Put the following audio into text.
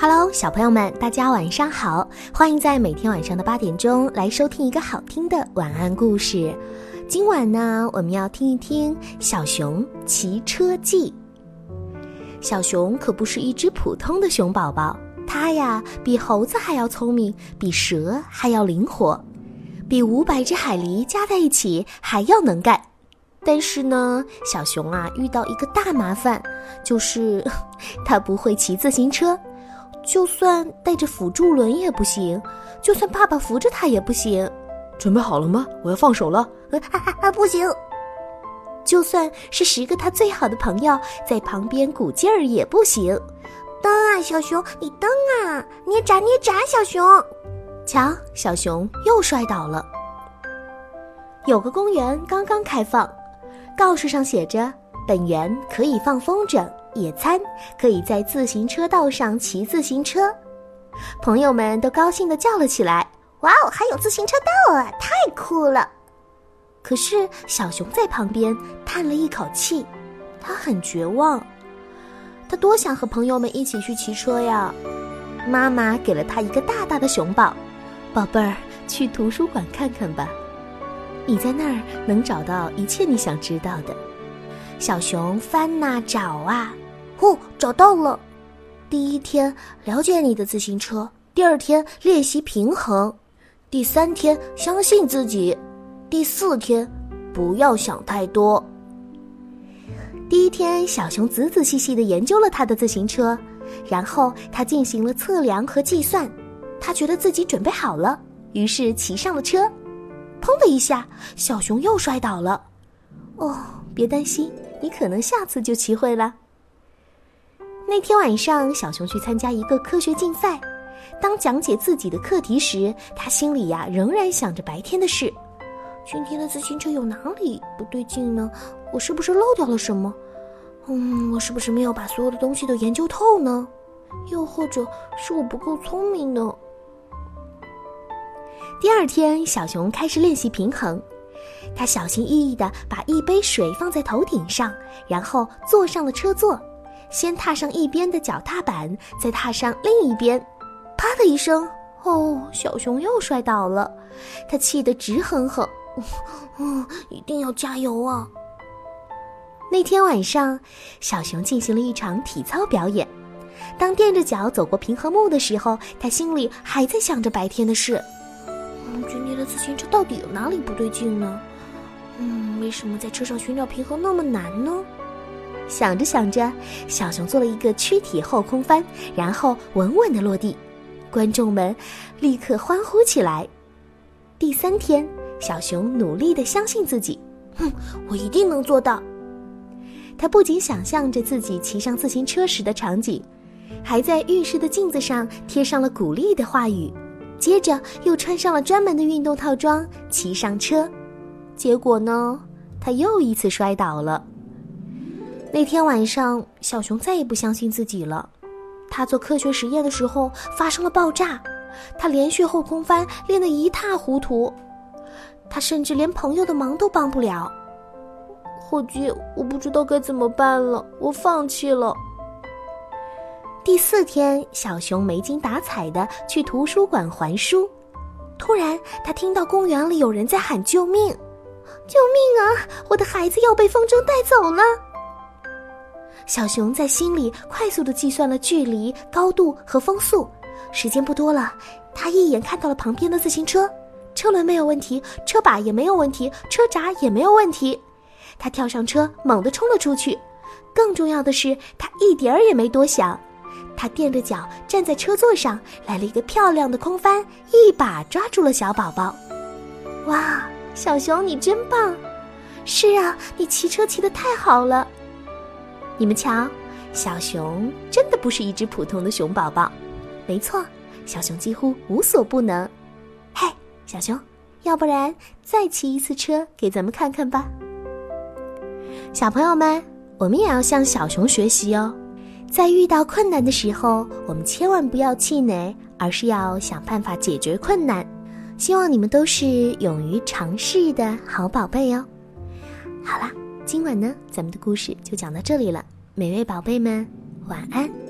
Hello，小朋友们，大家晚上好！欢迎在每天晚上的八点钟来收听一个好听的晚安故事。今晚呢，我们要听一听《小熊骑车记》。小熊可不是一只普通的熊宝宝，它呀比猴子还要聪明，比蛇还要灵活，比五百只海狸加在一起还要能干。但是呢，小熊啊遇到一个大麻烦，就是 它不会骑自行车。就算带着辅助轮也不行，就算爸爸扶着他也不行。准备好了吗？我要放手了。啊，不行。就算是十个他最好的朋友在旁边鼓劲儿也不行。蹬啊，小熊，你蹬啊！捏闸，捏闸，小熊。瞧，小熊又摔倒了。有个公园刚刚开放，告示上写着：“本园可以放风筝。”野餐可以在自行车道上骑自行车，朋友们都高兴地叫了起来：“哇哦，还有自行车道啊，太酷了！”可是小熊在旁边叹了一口气，他很绝望。他多想和朋友们一起去骑车呀！妈妈给了他一个大大的熊抱，宝贝儿，去图书馆看看吧，你在那儿能找到一切你想知道的。小熊翻呐找啊。哦，找到了！第一天了解你的自行车，第二天练习平衡，第三天相信自己，第四天不要想太多。第一天，小熊仔仔细细的研究了他的自行车，然后他进行了测量和计算，他觉得自己准备好了，于是骑上了车。砰的一下，小熊又摔倒了。哦，别担心，你可能下次就骑会了。那天晚上，小熊去参加一个科学竞赛。当讲解自己的课题时，他心里呀仍然想着白天的事。今天的自行车有哪里不对劲呢？我是不是漏掉了什么？嗯，我是不是没有把所有的东西都研究透呢？又或者是我不够聪明呢？第二天，小熊开始练习平衡。他小心翼翼地把一杯水放在头顶上，然后坐上了车座。先踏上一边的脚踏板，再踏上另一边，啪的一声，哦，小熊又摔倒了，他气得直哼哼，嗯，一定要加油啊！那天晚上，小熊进行了一场体操表演。当垫着脚走过平衡木的时候，他心里还在想着白天的事。嗯，今天的自行车到底有哪里不对劲呢？嗯，为什么在车上寻找平衡那么难呢？想着想着，小熊做了一个躯体后空翻，然后稳稳的落地。观众们立刻欢呼起来。第三天，小熊努力的相信自己，哼，我一定能做到。他不仅想象着自己骑上自行车时的场景，还在浴室的镜子上贴上了鼓励的话语，接着又穿上了专门的运动套装，骑上车。结果呢，他又一次摔倒了。那天晚上，小熊再也不相信自己了。他做科学实验的时候发生了爆炸，他连续后空翻练得一塌糊涂，他甚至连朋友的忙都帮不了。伙计，我不知道该怎么办了，我放弃了。第四天，小熊没精打采的去图书馆还书，突然他听到公园里有人在喊救命：“救命啊！我的孩子要被风筝带走了！”小熊在心里快速的计算了距离、高度和风速，时间不多了。他一眼看到了旁边的自行车，车轮没有问题，车把也没有问题，车闸也没有问题。他跳上车，猛地冲了出去。更重要的是，他一点儿也没多想，他垫着脚站在车座上，来了一个漂亮的空翻，一把抓住了小宝宝。哇，小熊你真棒！是啊，你骑车骑得太好了。你们瞧，小熊真的不是一只普通的熊宝宝，没错，小熊几乎无所不能。嘿，小熊，要不然再骑一次车给咱们看看吧。小朋友们，我们也要向小熊学习哦，在遇到困难的时候，我们千万不要气馁，而是要想办法解决困难。希望你们都是勇于尝试的好宝贝哦。好啦。今晚呢，咱们的故事就讲到这里了，每位宝贝们，晚安。